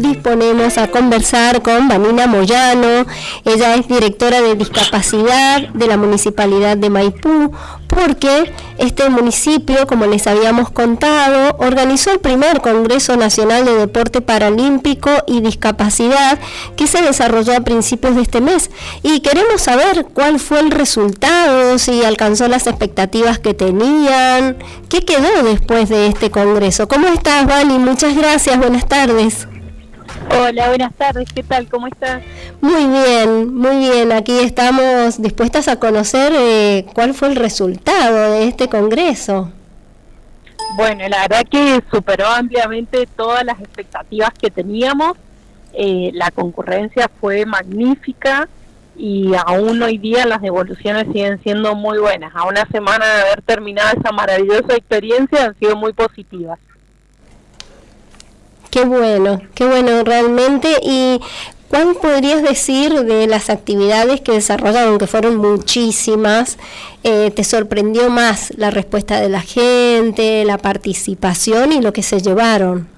disponemos a conversar con Vanina Moyano. Ella es directora de discapacidad de la Municipalidad de Maipú, porque este municipio, como les habíamos contado, organizó el primer Congreso Nacional de Deporte Paralímpico y Discapacidad que se desarrolló a principios de este mes. Y queremos saber cuál fue el resultado, si alcanzó las expectativas que tenían, qué quedó después de este Congreso. ¿Cómo estás, Vani? Muchas gracias, buenas tardes. Hola, buenas tardes, ¿qué tal? ¿Cómo estás? Muy bien, muy bien. Aquí estamos dispuestas a conocer eh, cuál fue el resultado de este Congreso. Bueno, la verdad que superó ampliamente todas las expectativas que teníamos. Eh, la concurrencia fue magnífica y aún hoy día las devoluciones siguen siendo muy buenas. A una semana de haber terminado esa maravillosa experiencia han sido muy positivas. Qué bueno, qué bueno realmente. ¿Y cuál podrías decir de las actividades que desarrollaron, que fueron muchísimas? Eh, ¿Te sorprendió más la respuesta de la gente, la participación y lo que se llevaron?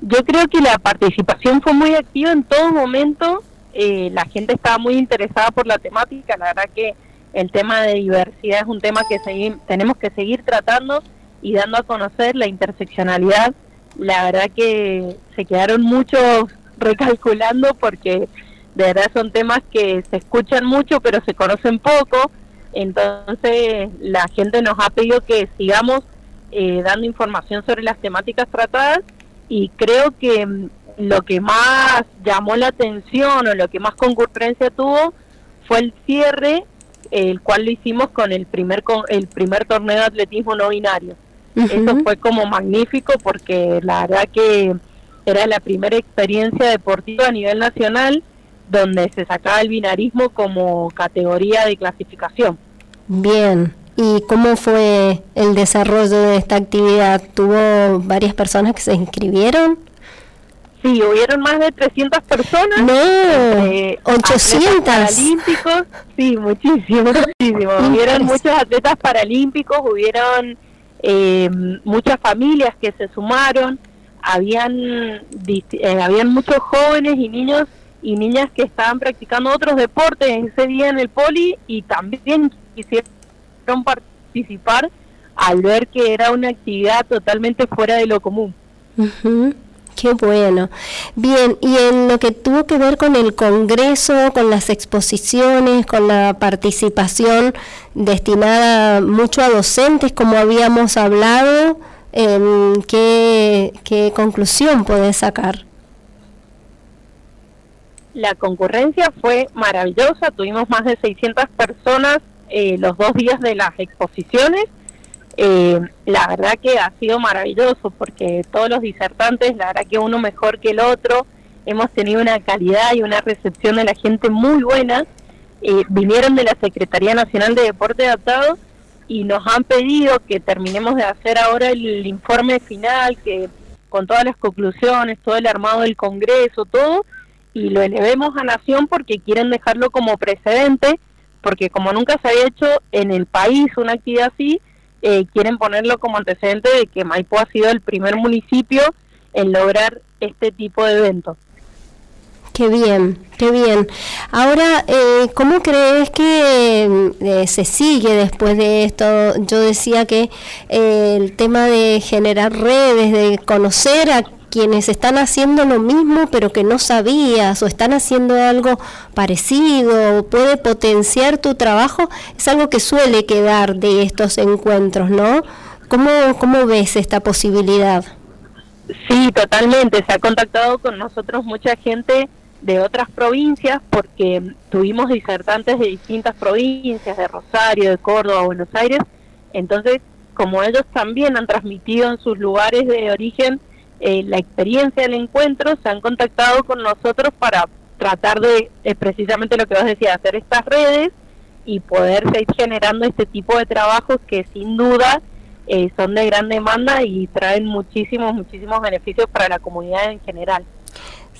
Yo creo que la participación fue muy activa en todo momento. Eh, la gente estaba muy interesada por la temática. La verdad que el tema de diversidad es un tema que tenemos que seguir tratando y dando a conocer la interseccionalidad la verdad que se quedaron muchos recalculando porque de verdad son temas que se escuchan mucho pero se conocen poco, entonces la gente nos ha pedido que sigamos eh, dando información sobre las temáticas tratadas y creo que mm, lo que más llamó la atención o lo que más concurrencia tuvo fue el cierre, el cual lo hicimos con el primer, con el primer torneo de atletismo no binario. Eso fue como magnífico porque la verdad que era la primera experiencia deportiva a nivel nacional donde se sacaba el binarismo como categoría de clasificación. Bien, ¿y cómo fue el desarrollo de esta actividad? ¿Tuvo varias personas que se inscribieron? Sí, hubieron más de 300 personas. No, 800. Paralímpicos, sí, muchísimo, muchísimo. Hubieron muchos atletas paralímpicos, hubieron eh, muchas familias que se sumaron, habían, eh, habían muchos jóvenes y niños y niñas que estaban practicando otros deportes ese día en el poli y también quisieron participar al ver que era una actividad totalmente fuera de lo común. Qué bueno. Bien, y en lo que tuvo que ver con el Congreso, con las exposiciones, con la participación destinada mucho a docentes, como habíamos hablado, em, ¿qué, ¿qué conclusión puede sacar? La concurrencia fue maravillosa, tuvimos más de 600 personas eh, los dos días de las exposiciones eh, la verdad que ha sido maravilloso porque todos los disertantes, la verdad que uno mejor que el otro, hemos tenido una calidad y una recepción de la gente muy buena. Eh, vinieron de la Secretaría Nacional de Deporte Adaptado y nos han pedido que terminemos de hacer ahora el informe final, que con todas las conclusiones, todo el armado del Congreso, todo, y lo elevemos a Nación porque quieren dejarlo como precedente, porque como nunca se había hecho en el país una actividad así, eh, quieren ponerlo como antecedente de que Maipo ha sido el primer municipio en lograr este tipo de eventos. Qué bien, qué bien. Ahora, eh, ¿cómo crees que eh, se sigue después de esto? Yo decía que el tema de generar redes, de conocer a quienes están haciendo lo mismo pero que no sabías o están haciendo algo parecido o puede potenciar tu trabajo, es algo que suele quedar de estos encuentros, ¿no? ¿Cómo, cómo ves esta posibilidad? Sí, totalmente. Se ha contactado con nosotros mucha gente de otras provincias porque tuvimos disertantes de distintas provincias, de Rosario, de Córdoba, Buenos Aires. Entonces, como ellos también han transmitido en sus lugares de origen eh, la experiencia del encuentro, se han contactado con nosotros para tratar de, eh, precisamente lo que vos decías, hacer estas redes y poder seguir generando este tipo de trabajos que sin duda eh, son de gran demanda y traen muchísimos, muchísimos beneficios para la comunidad en general.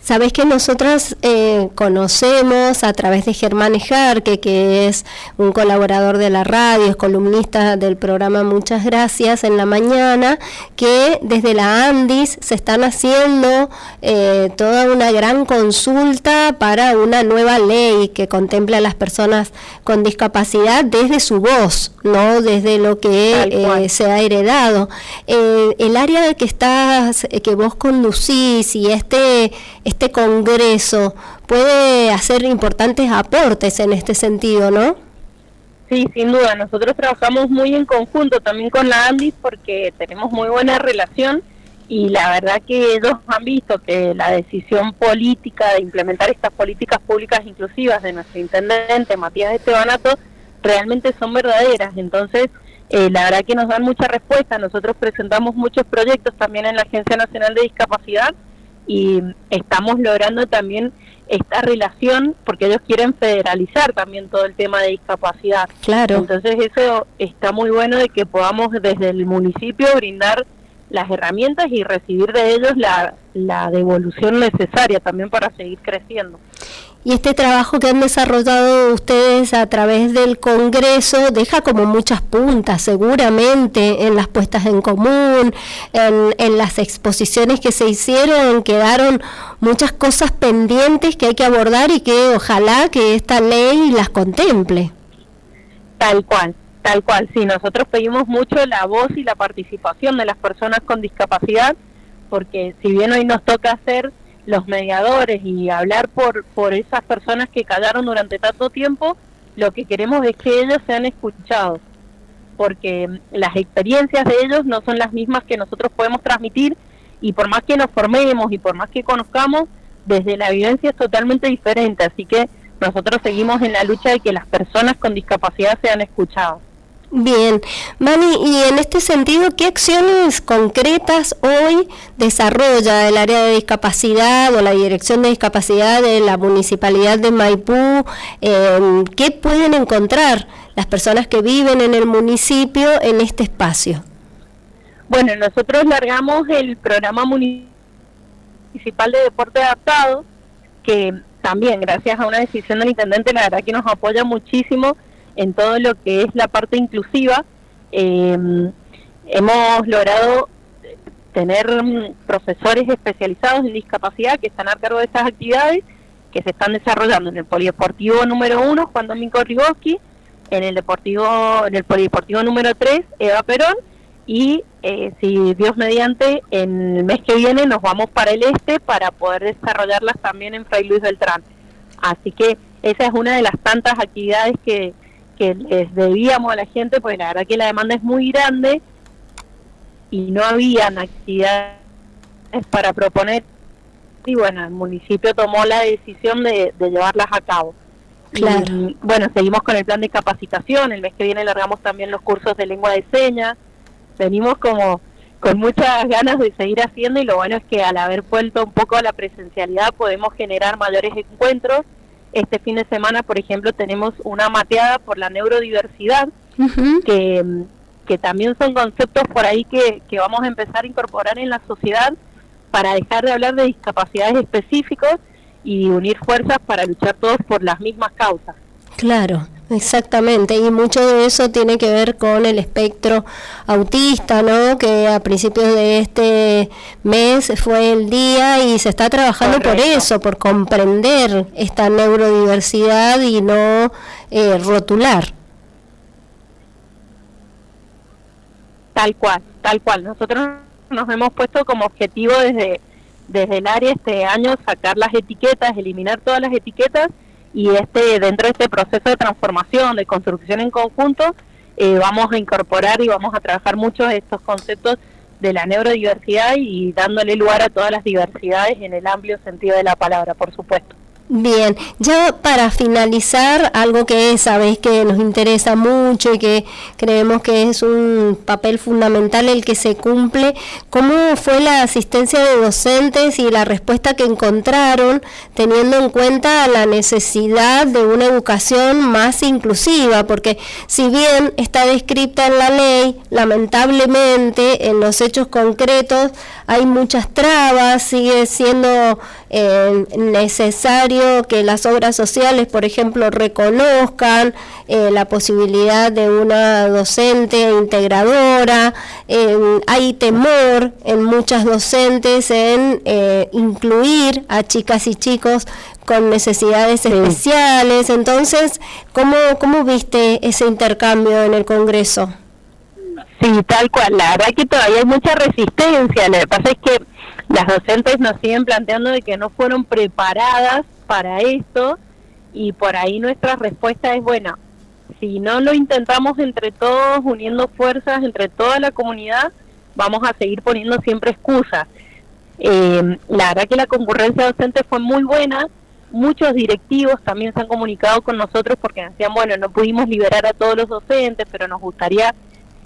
Sabes que nosotros eh, conocemos a través de Germán Ejarque, que es un colaborador de la radio, es columnista del programa Muchas Gracias en la mañana, que desde la Andis se están haciendo eh, toda una gran consulta para una nueva ley que contempla a las personas con discapacidad desde su voz, no desde lo que eh, se ha heredado. el área que estás, que vos conducís y este este Congreso puede hacer importantes aportes en este sentido, ¿no? Sí, sin duda. Nosotros trabajamos muy en conjunto también con la ANDIS porque tenemos muy buena relación y la verdad que ellos han visto que la decisión política de implementar estas políticas públicas inclusivas de nuestro intendente Matías Estebanato realmente son verdaderas. Entonces, eh, la verdad que nos dan mucha respuesta. Nosotros presentamos muchos proyectos también en la Agencia Nacional de Discapacidad y estamos logrando también esta relación porque ellos quieren federalizar también todo el tema de discapacidad. Claro. Entonces eso está muy bueno de que podamos desde el municipio brindar las herramientas y recibir de ellos la, la devolución necesaria también para seguir creciendo. Y este trabajo que han desarrollado ustedes a través del Congreso deja como muchas puntas, seguramente, en las puestas en común, en, las exposiciones que se hicieron, quedaron muchas cosas pendientes que hay que abordar y que ojalá que esta ley las contemple. Tal cual, tal cual. Sí, nosotros pedimos mucho la voz y la participación de las personas con discapacidad, porque si bien hoy nos toca hacer los mediadores y hablar por, por esas personas que callaron durante tanto tiempo, lo que queremos es que ellos sean escuchados, porque las experiencias de ellos no son las mismas que nosotros podemos transmitir y por más que nos formemos y por más que conozcamos, desde la vivencia es totalmente diferente, así que nosotros seguimos en la lucha de que las personas con discapacidad sean escuchadas. Bien, Mani, y en este sentido, ¿qué acciones concretas hoy desarrolla el área de discapacidad o la Dirección de Discapacidad de la Municipalidad de Maipú? Eh, ¿Qué pueden encontrar las personas que viven en el municipio en este espacio? Bueno, nosotros largamos el programa municipal de deporte adaptado, que también gracias a una decisión del intendente, la verdad que nos apoya muchísimo en todo lo que es la parte inclusiva. Eh, hemos logrado tener profesores especializados en discapacidad que están a cargo de estas actividades que se están desarrollando en el polideportivo número uno, Juan Domingo Rigoski, en el deportivo, en el polideportivo número 3, Eva Perón, y eh, si Dios mediante, en el mes que viene nos vamos para el este para poder desarrollarlas también en Fray Luis Beltrán. Así que esa es una de las tantas actividades que, que les debíamos a la gente, porque la verdad que la demanda es muy grande y no habían actividades para proponer. Y bueno, el municipio tomó la decisión de, llevarlas a cabo. Y, bueno, seguimos con el plan de capacitación, el mes que viene largamos también los cursos de lengua de señas, venimos como con muchas ganas de seguir haciendo y lo bueno es que al haber vuelto un poco a la presencialidad podemos generar mayores encuentros este fin de semana, por ejemplo, tenemos una mateada por la neurodiversidad, que, que, también son conceptos por ahí que, que vamos a empezar a incorporar en la sociedad para dejar de hablar de discapacidades específicos y unir fuerzas para luchar todos por las mismas causas. Claro, Exactamente, y mucho de eso tiene que ver con el espectro autista, ¿no? Que a principios de este mes fue el día y se está trabajando por eso, por comprender esta neurodiversidad y no eh, rotular. Tal cual, tal cual. Nosotros nos hemos puesto como objetivo desde, desde el área este año sacar las etiquetas, eliminar todas las etiquetas y este dentro de este proceso de transformación, de construcción en conjunto, eh, vamos a incorporar y vamos a trabajar muchos estos conceptos de la neurodiversidad y dándole lugar a todas las diversidades en el amplio sentido de la palabra, por supuesto. Bien, ya para finalizar, algo que sabéis que nos interesa mucho y que creemos que es un papel fundamental el que se cumple, ¿cómo fue la asistencia de docentes y la respuesta que encontraron teniendo en cuenta la necesidad de una educación más inclusiva? Porque si bien está descrita en la ley, lamentablemente en los hechos concretos hay muchas trabas, sigue siendo eh, necesario que las obras sociales, por ejemplo, reconozcan eh, la posibilidad de una docente integradora, hay temor en muchas docentes en incluir a chicas y chicos con necesidades especiales. Entonces, ¿cómo, ¿cómo viste ese intercambio en el Congreso? Sí, tal cual. La verdad que todavía hay mucha resistencia. Lo que pasa es que las docentes nos siguen planteando de que no fueron preparadas para esto y por ahí nuestra respuesta es, bueno, si no lo intentamos entre todos, uniendo fuerzas entre toda la comunidad, vamos a seguir poniendo siempre excusas. Eh, la verdad que la concurrencia docente fue muy buena, muchos directivos también se han comunicado con nosotros porque decían, bueno, no pudimos liberar a todos los docentes, pero nos gustaría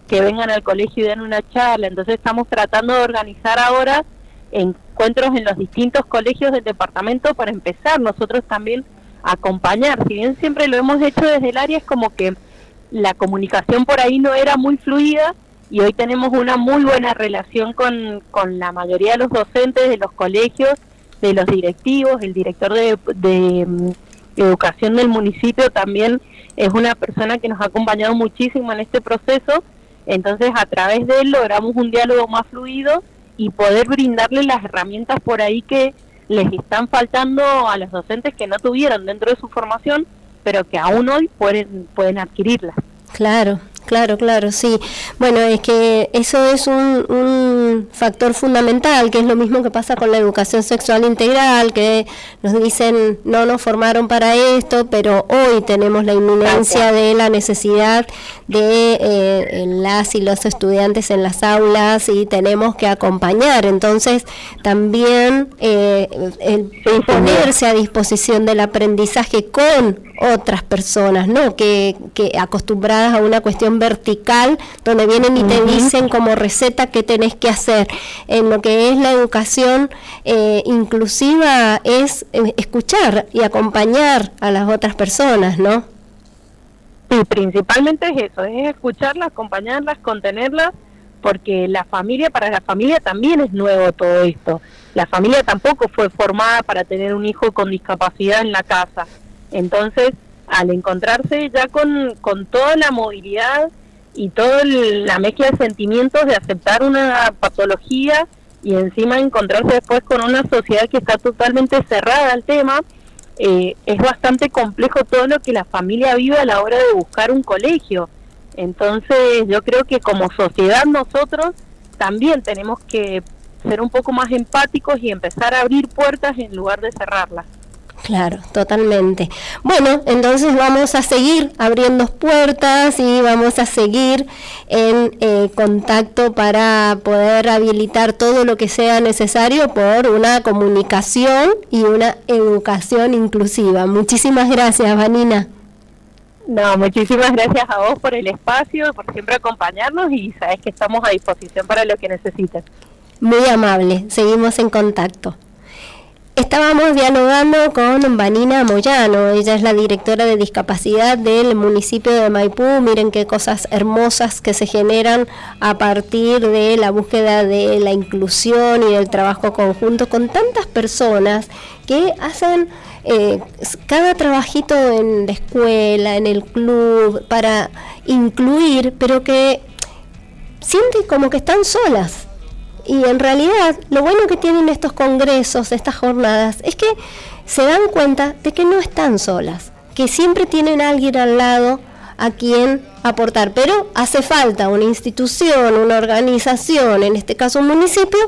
que vengan al colegio y den una charla. Entonces estamos tratando de organizar ahora encuentros en los distintos colegios del departamento para empezar nosotros también a acompañar. Si bien siempre lo hemos hecho desde el área, es como que la comunicación por ahí no era muy fluida y hoy tenemos una muy buena relación con, con la mayoría de los docentes de los colegios de los directivos, el director de, mm, educación del municipio también es una persona que nos ha acompañado muchísimo en este proceso, entonces a través de él logramos un diálogo más fluido y poder brindarle las herramientas por ahí que les están faltando a los docentes que no tuvieron dentro de su formación, pero que aún hoy pueden, pueden adquirirlas. Claro, Claro, claro, sí. Bueno, es que eso es un, un, factor fundamental, que es lo mismo que pasa con la educación sexual integral, que nos dicen no nos formaron para esto, pero hoy tenemos la inminencia de la necesidad de eh, las y los estudiantes en las aulas y tenemos que acompañar. Entonces, también eh, el ponerse a disposición del aprendizaje con otras personas, ¿no? Que, que acostumbradas a una cuestión vertical, donde vienen y te dicen como receta qué tenés que hacer. En lo que es la educación eh, inclusiva es eh, escuchar y acompañar a las otras personas, ¿no? Sí, principalmente es eso, es escucharlas, acompañarlas, contenerlas, porque la familia, para la familia también es nuevo todo esto. La familia tampoco fue formada para tener un hijo con discapacidad en la casa. Entonces, al encontrarse ya con, con toda la movilidad y toda la mezcla de sentimientos de aceptar una patología y encima encontrarse después con una sociedad que está totalmente cerrada al tema, eh, es bastante complejo todo lo que la familia vive a la hora de buscar un colegio. Entonces yo creo que como sociedad nosotros también tenemos que ser un poco más empáticos y empezar a abrir puertas en lugar de cerrarlas. Claro, totalmente. Bueno, entonces vamos a seguir abriendo puertas y vamos a seguir en eh, contacto para poder habilitar todo lo que sea necesario por una comunicación y una educación inclusiva. Muchísimas gracias, Vanina. No, muchísimas gracias a vos por el espacio, por siempre acompañarnos y sabes que estamos a disposición para lo que necesiten. Muy amable, seguimos en contacto. Estábamos dialogando con Vanina Moyano, ella es la directora de discapacidad del municipio de Maipú. Miren qué cosas hermosas que se generan a partir de la búsqueda de la inclusión y del trabajo conjunto con tantas personas que hacen eh, cada trabajito en la escuela, en el club, para incluir, pero que sienten como que están solas y en realidad lo bueno que tienen estos congresos, estas jornadas, es que se dan cuenta de que no están solas, que siempre tienen a alguien al lado a quien aportar, pero hace falta una institución, una organización, en este caso un municipio,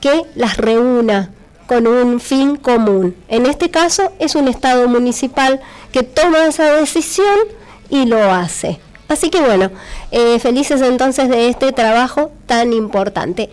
que las reúna con un fin común. En este caso es un Estado municipal que toma esa decisión y lo hace. Así que bueno, eh, felices entonces de este trabajo tan importante.